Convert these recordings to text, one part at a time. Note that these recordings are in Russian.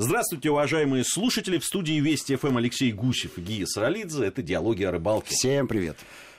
Здравствуйте, уважаемые слушатели. В студии Вести ФМ Алексей Гусев и Гия Саралидзе. Это «Диалоги о рыбалке». Всем привет.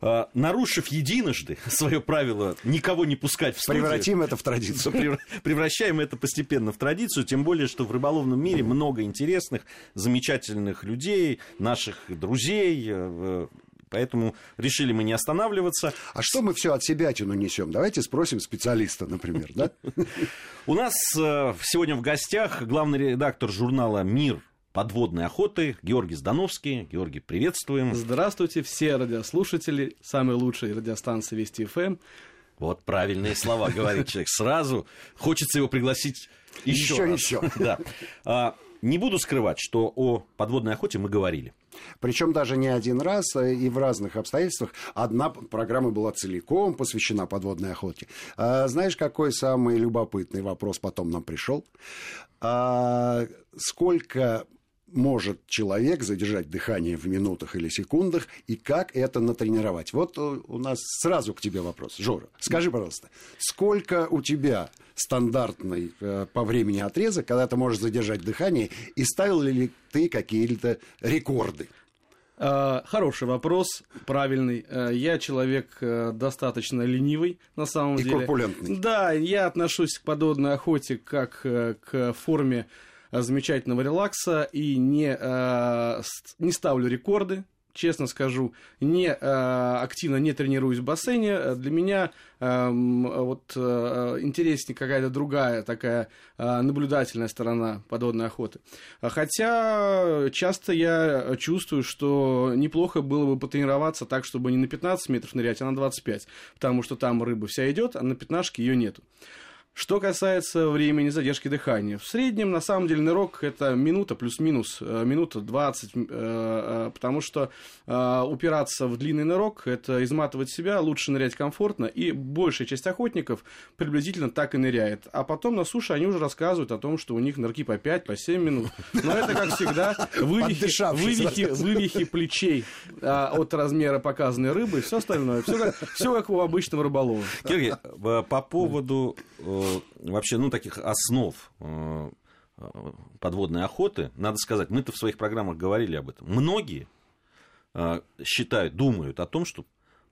А, нарушив единожды свое правило никого не пускать в студию... Превратим это в традицию. Превращаем это постепенно в традицию, тем более, что в рыболовном мире много интересных, замечательных людей, наших друзей, э, Поэтому решили мы не останавливаться. А что мы все от себя тяну несем? Давайте спросим специалиста, например, да? У нас э, сегодня в гостях главный редактор журнала «Мир» подводной охоты Георгий Здановский. Георгий, приветствуем. Здравствуйте, все радиослушатели, самые лучшие радиостанции Вести ФМ. Вот правильные слова говорит человек. Сразу хочется его пригласить еще, еще. Еще. Да. А, не буду скрывать, что о подводной охоте мы говорили. Причем даже не один раз а и в разных обстоятельствах. Одна программа была целиком посвящена подводной охоте. А, знаешь, какой самый любопытный вопрос потом нам пришел? А, сколько может человек задержать дыхание в минутах или секундах, и как это натренировать? Вот у нас сразу к тебе вопрос. Жора, скажи, пожалуйста, сколько у тебя стандартный э, по времени отрезок, когда ты можешь задержать дыхание, и ставил ли ты какие-то рекорды? А, хороший вопрос, правильный. Э, я человек э, достаточно ленивый, на самом и деле. И корпулентный. Да, я отношусь к подводной охоте как к форме замечательного релакса и не, э, не ставлю рекорды, честно скажу, не э, активно не тренируюсь в бассейне. Для меня э, вот э, интереснее какая-то другая такая э, наблюдательная сторона подводной охоты. Хотя часто я чувствую, что неплохо было бы потренироваться так, чтобы не на 15 метров нырять, а на 25, потому что там рыба вся идет, а на пятнашке ее нету. Что касается времени задержки дыхания, в среднем, на самом деле, нырок – это минута плюс-минус, э, минута 20, э, э, потому что упираться в длинный нырок – это изматывать себя, лучше нырять комфортно, и большая часть охотников приблизительно так и ныряет. А потом на суше они уже рассказывают о том, что у них нырки по 5, по 7 минут. Но это, как всегда, вывихи, вывихи, вывихи плечей от размера показанной рыбы и все остальное. Все как, все как у обычного рыболова. Георгий, по поводу вообще, ну, таких основ э, подводной охоты, надо сказать, мы-то в своих программах говорили об этом. Многие э, считают, думают о том, что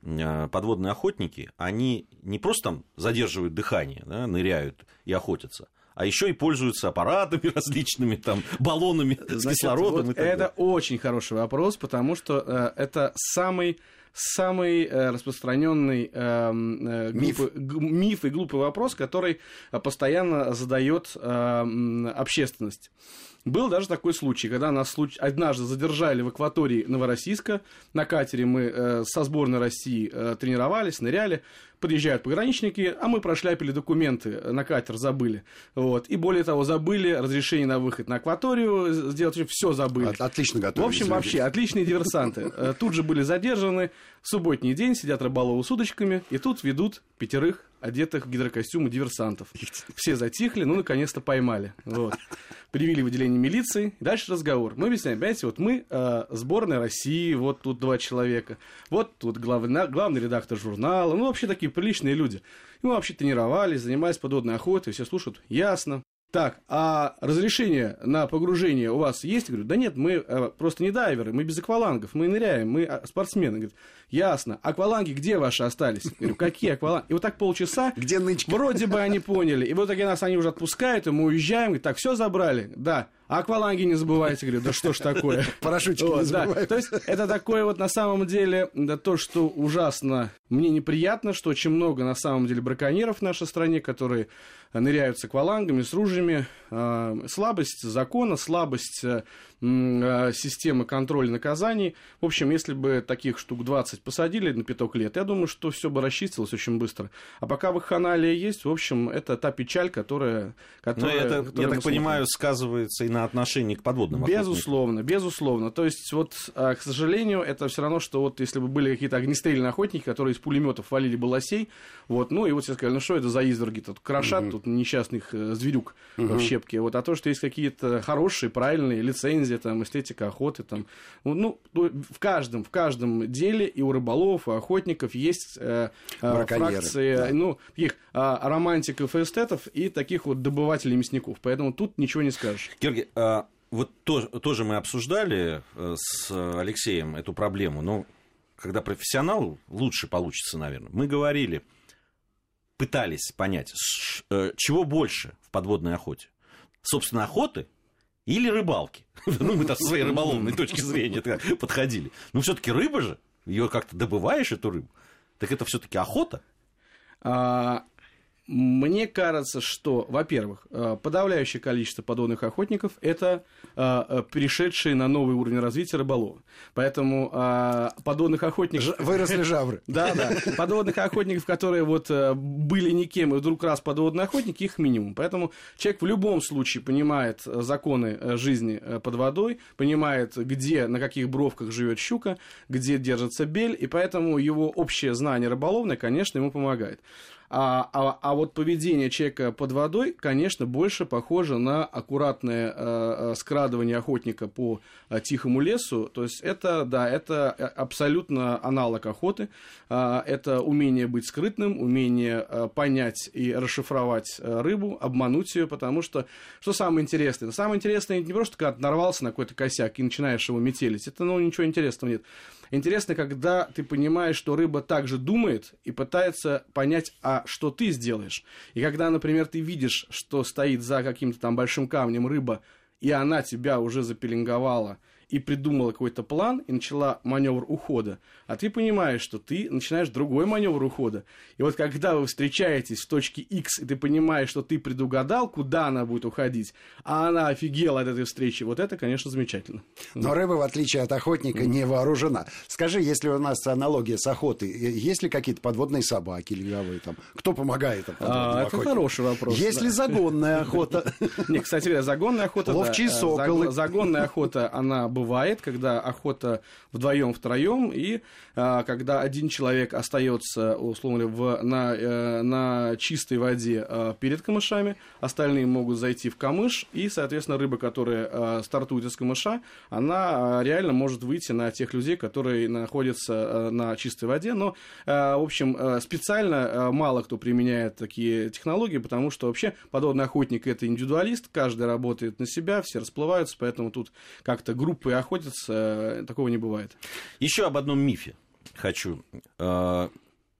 э, подводные охотники, они не просто там задерживают дыхание, да, ныряют и охотятся, а еще и пользуются аппаратами различными, там, баллонами Значит, с кислородом. Вот это далее. очень хороший вопрос, потому что э, это самый самый э, распространенный эм, э, миф. миф и глупый вопрос, который постоянно задает э, общественность. Был даже такой случай, когда нас случ... однажды задержали в акватории Новороссийска. На катере мы э, со сборной России э, тренировались, ныряли. Подъезжают пограничники, а мы прошляпили документы на катер, забыли. Вот. И более того, забыли разрешение на выход на акваторию, сделать все забыли. Отлично готовы. В общем, вообще, отличные диверсанты. Э, тут же были задержаны. Субботний день, сидят рыболовы с удочками, и тут ведут пятерых одетых в гидрокостюмы диверсантов. Все затихли, ну, наконец-то поймали. Вот. Привели в отделение милиции. Дальше разговор. Мы объясняем, понимаете, вот мы э, сборная России, вот тут два человека. Вот тут главный, главный редактор журнала. Ну, вообще такие приличные люди. И мы вообще тренировались, занимались подводной охотой, все слушают. Ясно. Так, а разрешение на погружение у вас есть? Я говорю, да нет, мы э, просто не дайверы, мы без аквалангов, мы ныряем, мы а, спортсмены. Говорит, ясно. Акваланги где ваши остались? Я говорю, какие акваланги? И вот так полчаса. Где нычка? Вроде бы они поняли. И вот таки нас они уже отпускают, и мы уезжаем. Говорит, так, все забрали? Да. А акваланги не забывайте, говорю, да что ж такое. Парашютики не забывайте. То есть это такое вот на самом деле, то, что ужасно мне неприятно, что очень много на самом деле браконьеров в нашей стране, которые ныряют с аквалангами, с ружьями. А, слабость закона, слабость э, а, системы контроля наказаний. В общем, если бы таких штук 20 посадили на пяток лет, я думаю, что все бы расчистилось очень быстро. А пока вакханалия есть, в общем, это та печаль, которая... которая, Но это, которая я так понимаю, сказывается и на отношении к подводным Безусловно, безусловно. То есть, вот, а, к сожалению, это все равно, что вот если бы были какие-то огнестрельные охотники, которые пулеметов валили бы лосей. Вот, ну и вот все сказали, ну что это за изверги тут крошат, угу. тут несчастных э, зверюк угу. в щепке. Вот, а то, что есть какие-то хорошие, правильные лицензии, там, эстетика охоты, там, ну, в каждом, в каждом деле и у рыболов, и охотников есть э, э фракции, да. ну, их э, романтиков и эстетов и таких вот добывателей мясников. Поэтому тут ничего не скажешь. Георгий, а вот то, тоже мы обсуждали э, с Алексеем эту проблему, но когда профессионал лучше получится, наверное. Мы говорили, пытались понять, э, чего больше в подводной охоте. Собственно, охоты или рыбалки. Ну, мы там со своей рыболовной точки зрения подходили. Но все-таки рыба же, ее как-то добываешь, эту рыбу. Так это все-таки охота. А, мне кажется, что, во-первых, э, подавляющее количество подводных охотников – это э, э, перешедшие на новый уровень развития рыболовы. Поэтому подводных охотников… Ж, выросли жавры. Да, да. Подводных охотников, которые вот были никем и вдруг раз подводные охотники, их минимум. Поэтому человек в любом случае понимает законы жизни под водой, понимает, где, на каких бровках живет щука, где держится бель, и поэтому его общее знание рыболовное, конечно, ему помогает. А, а, а вот поведение человека под водой, конечно, больше похоже на аккуратное э, скрадывание охотника по э, тихому лесу. То есть это, да, это э, абсолютно аналог охоты. Э, это умение быть скрытным, умение э, понять и расшифровать э, рыбу, обмануть ее, потому что что самое интересное? Самое интересное не просто, когда ты нарвался на какой-то косяк и начинаешь его метелить. Это, ну, ничего интересного нет. Интересно, когда ты понимаешь, что рыба также думает и пытается понять, а что ты сделаешь. И когда, например, ты видишь, что стоит за каким-то там большим камнем рыба, и она тебя уже запеленговала – и придумала какой-то план и начала маневр ухода, а ты понимаешь, что ты начинаешь другой маневр ухода. И вот когда вы встречаетесь в точке X, и ты понимаешь, что ты предугадал, куда она будет уходить, а она офигела от этой встречи, вот это, конечно, замечательно. Но рыба, в отличие от охотника, не вооружена. Скажи, если у нас аналогия с охотой, есть ли какие-то подводные собаки леговые там? Кто помогает а, Это хороший вопрос. Есть ли загонная охота? Не, кстати говоря, загонная охота... Ловчие соколы. Загонная охота, она бывает, когда охота вдвоем, втроем, и а, когда один человек остается, условно в, на, э, на чистой воде а, перед камышами, остальные могут зайти в камыш, и, соответственно, рыба, которая а, стартует из камыша, она а, реально может выйти на тех людей, которые находятся а, на чистой воде. Но, а, в общем, а, специально а, мало кто применяет такие технологии, потому что вообще подобный охотник это индивидуалист, каждый работает на себя, все расплываются, поэтому тут как-то группы и охотятся, такого не бывает. Еще об одном мифе хочу. А,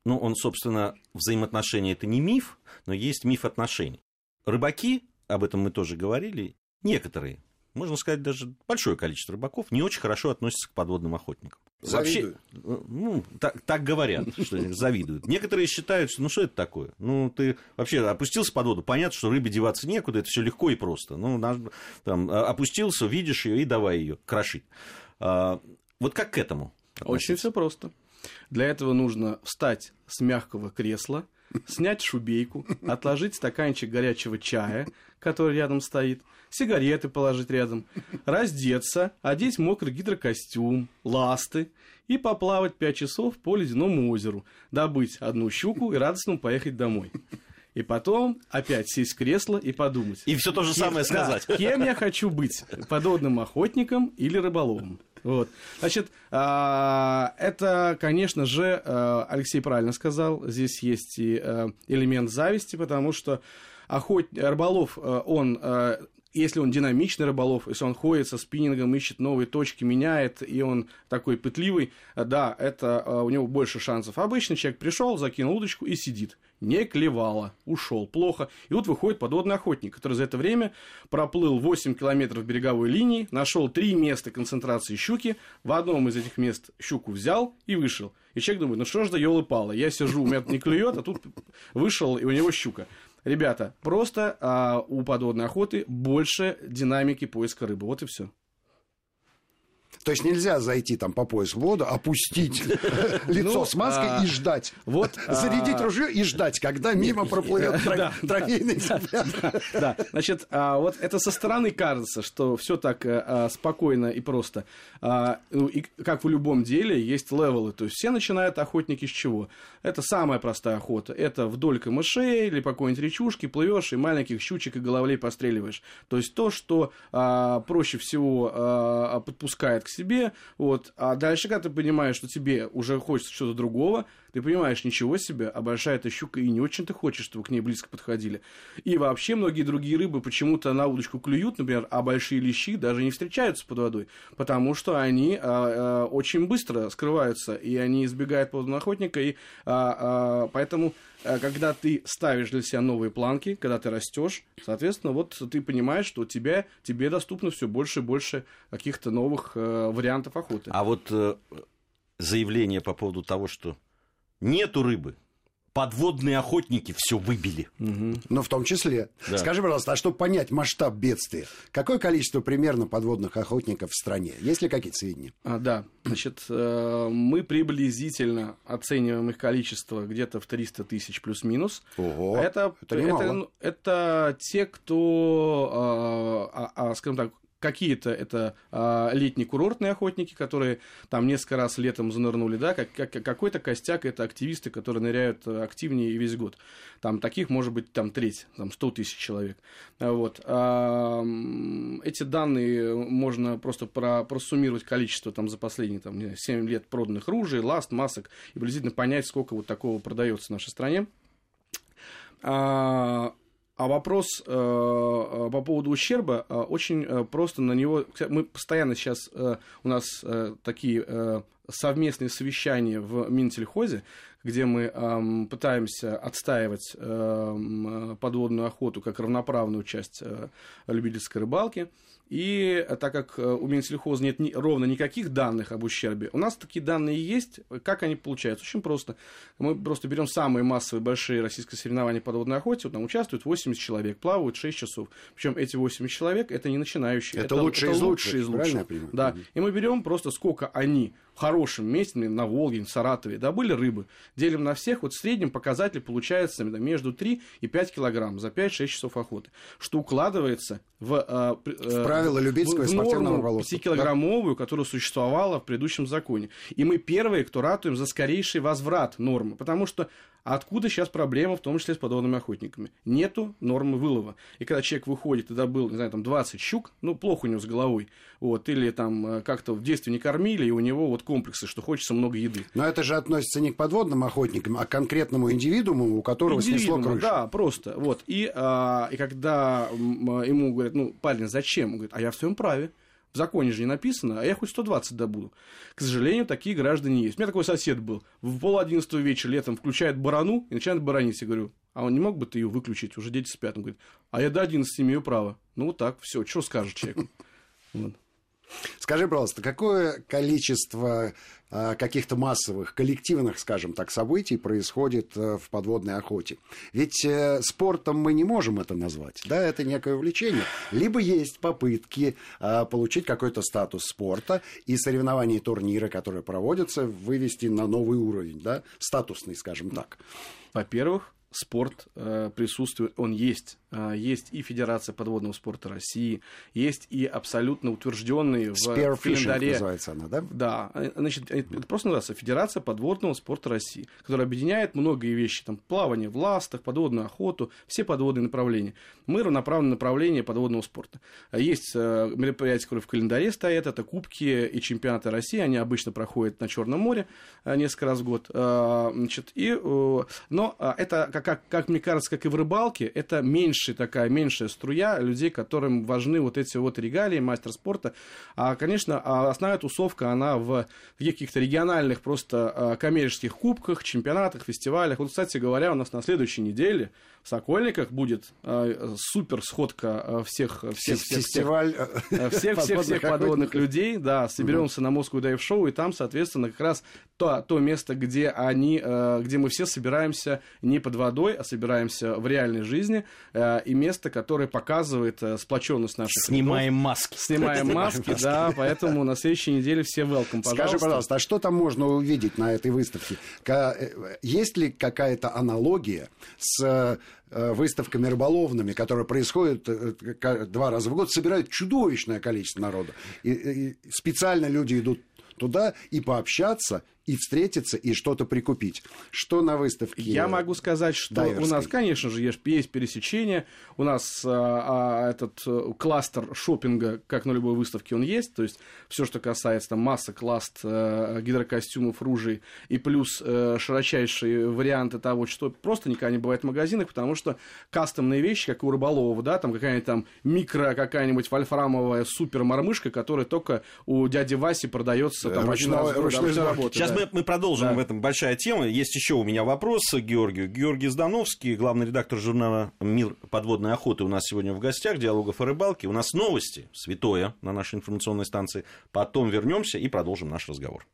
ну, он, собственно, взаимоотношения это не миф, но есть миф отношений. Рыбаки, об этом мы тоже говорили, некоторые, можно сказать, даже большое количество рыбаков не очень хорошо относятся к подводным охотникам. Завидуют. Вообще, ну, так, так говорят, что завидуют. Некоторые считают, что ну что это такое? Ну, ты вообще опустился под воду, понятно, что рыбе деваться некуда, это все легко и просто. Ну, там, а, опустился, видишь ее и давай ее крошить. А, вот как к этому? Очень все просто. Для этого нужно встать с мягкого кресла, снять шубейку, отложить стаканчик горячего чая, который рядом стоит, сигареты положить рядом, раздеться, одеть мокрый гидрокостюм, ласты и поплавать 5 часов по ледяному озеру, добыть одну щуку и радостно поехать домой. И потом опять сесть в кресло и подумать. И все то же самое сказать. Да, кем я хочу быть? Подводным охотником или рыболовом? Вот. Значит, а, это, конечно же, а, Алексей правильно сказал, здесь есть и а, элемент зависти, потому что охот... рыболов, он если он динамичный рыболов, если он ходит со спиннингом, ищет новые точки, меняет, и он такой пытливый, да, это у него больше шансов. Обычный человек пришел, закинул удочку и сидит не клевало, ушел плохо. И вот выходит подводный охотник, который за это время проплыл 8 километров береговой линии, нашел три места концентрации щуки, в одном из этих мест щуку взял и вышел. И человек думает, ну что ж за елы пало, я сижу, у меня не клюет, а тут вышел, и у него щука. Ребята, просто а, у подводной охоты больше динамики поиска рыбы. Вот и все. То есть нельзя зайти там по пояс в воду, опустить лицо Ну, с маской а, и ждать. вот, Зарядить а, ружье и ждать, когда мимо проплывет тро- трофейный экземпляр. Да, значит, а, вот это со стороны кажется, что все так э, спокойно и просто. Ну, и как в любом деле, есть левелы. То есть все начинают охотники с чего? Это самая простая охота. Это вдоль камышей или по какой-нибудь речушке плывешь и маленьких щучек и головлей постреливаешь. То есть то, что проще всего подпускает к себе. Вот. А дальше, когда ты понимаешь, что тебе уже хочется что-то другого, ты понимаешь, ничего себе, а большая эта щука, и не очень ты хочешь, чтобы к ней близко подходили. И вообще многие другие рыбы почему-то на удочку клюют, например, а большие лещи даже не встречаются под водой, потому что они а, а, очень быстро скрываются, и они избегают подводного охотника, и а, а, поэтому а, когда ты ставишь для себя новые планки, когда ты растешь, соответственно, вот ты понимаешь, что у тебя, тебе доступно все больше и больше каких-то новых э, вариантов охоты. А вот э, заявление по поводу того, что нету рыбы, подводные охотники все выбили. Ну, в том числе. Да. Скажи, пожалуйста, а чтобы понять масштаб бедствия, какое количество примерно подводных охотников в стране? Есть ли какие-то сведения? А, да, значит, э, мы приблизительно оцениваем их количество где-то в 300 тысяч плюс-минус. Ого, это, это немало. это, это те, кто, а, а, скажем так, какие-то это а, летние курортные охотники, которые там несколько раз летом занырнули, да, как, как- какой-то костяк это активисты, которые ныряют э, активнее весь год. Там таких может быть там треть, там 100 тысяч человек. Вот. А, эти данные можно просто про, просуммировать количество там за последние там, не знаю, 7 лет проданных ружей, ласт, масок и приблизительно понять, сколько вот такого продается в нашей стране. А, а вопрос э, э, по поводу ущерба э, очень э, просто на него. Мы постоянно сейчас э, у нас э, такие э, совместные совещания в Минтельхозе, где мы эм, пытаемся отстаивать эм, э, подводную охоту как равноправную часть э, любительской рыбалки. И э, так как э, у Минсельхоза нет ни- ровно никаких данных об ущербе, у нас такие данные есть. Как они получаются? Очень просто. Мы просто берем самые массовые большие российские соревнования по подводной охоте. Вот там участвует 80 человек, плавают 6 часов. Причем эти 80 человек это не начинающие. Это лучшие из лучших, из лучших. понимаю? Да. Мгм. И мы берем просто сколько они в хорошем месте, на Волге, в Саратове, добыли рыбы, делим на всех, вот в среднем показатель получается именно между 3 и 5 килограмм за 5-6 часов охоты, что укладывается в, э, э, В правила любительского и в спортивного норму рыболовства. 5-килограммовую, которая существовала в предыдущем законе. И мы первые, кто ратуем за скорейший возврат нормы, потому что Откуда сейчас проблема, в том числе с подводными охотниками? Нету нормы вылова. И когда человек выходит и добыл, не знаю, там 20 щук, ну, плохо у него с головой, вот, или там э, как-то в детстве не кормили, и у него вот комплексы, что хочется много еды. Но это же относится не к подводным охотникам, а к конкретному индивидууму, у которого снесло Индивидуума, крышу. Да, просто. Вот. И, а, и когда ему говорят, ну, парень, зачем? Он говорит, а я в своем праве. В законе же не написано, а я хоть 120 добуду. К сожалению, такие граждане есть. У меня такой сосед был. В пол одиннадцатого вечера летом включает барану и начинает баранить. Я говорю, а он не мог бы ты ее выключить? Уже дети спят. Он говорит, а я до 11 имею право. Ну, вот так, все. Что скажет человек? Вот. Скажи, пожалуйста, какое количество э, каких-то массовых, коллективных, скажем так, событий происходит э, в подводной охоте? Ведь э, спортом мы не можем это назвать, да, это некое увлечение. Либо есть попытки э, получить какой-то статус спорта и соревнования и турниры, которые проводятся, вывести на новый уровень, да, статусный, скажем так. Во-первых, спорт э, присутствует, он есть. Э, есть и Федерация подводного спорта России, есть и абсолютно утвержденные в, календаре. называется она, да? Да, э, значит, это просто называется Федерация подводного спорта России, которая объединяет многие вещи, там, плавание в ластах, подводную охоту, все подводные направления. Мы равноправное направление подводного спорта. Есть э, мероприятия, которые в календаре стоят, это кубки и чемпионаты России, они обычно проходят на Черном море э, несколько раз в год. Э, Значит, и, э, но э, это, как, как, как мне кажется, как и в рыбалке, это меньшая такая, меньшая струя людей, которым важны вот эти вот регалии, мастер спорта. А, конечно, а основная тусовка, она в каких-то региональных просто а, коммерческих кубках, чемпионатах, фестивалях. Вот, кстати говоря, у нас на следующей неделе Сокольниках будет э, супер сходка всех, всех, всех, Фестиваль всех, всех, всех, всех подводных людей, да, соберемся на Moscow Dive Show, и там, соответственно, как раз то, то место, где они, э, где мы все собираемся не под водой, а собираемся в реальной жизни, э, и место, которое показывает э, сплоченность наших Снимаем рядов. маски. Снимаем маски, да, поэтому на следующей неделе все welcome, пожалуйста. Скажи, пожалуйста, а что там можно увидеть на этой выставке? Есть ли какая-то аналогия с выставками рыболовными, которые происходят два раза в год, собирают чудовищное количество народа. И, и специально люди идут туда и пообщаться, и встретиться, и что-то прикупить. Что на выставке? Я могу сказать, что дайверской? у нас, конечно же, есть, пересечение. У нас а, а, этот э, кластер шопинга, как на любой выставке, он есть. То есть все, что касается там, массы, класт, а, гидрокостюмов, ружей и плюс а, широчайшие варианты того, что просто никогда не бывает в магазинах, потому что кастомные вещи, как у рыболова, да, там какая-нибудь там микро, какая-нибудь вольфрамовая супер мормышка, которая только у дяди Васи продается там, ручной, ручной работы. Сейчас да мы, мы продолжим да. в этом большая тема. Есть еще у меня вопрос к Георгию. Георгий Здановский, главный редактор журнала «Мир подводной охоты» у нас сегодня в гостях, диалогов о рыбалке. У нас новости, святое на нашей информационной станции. Потом вернемся и продолжим наш разговор.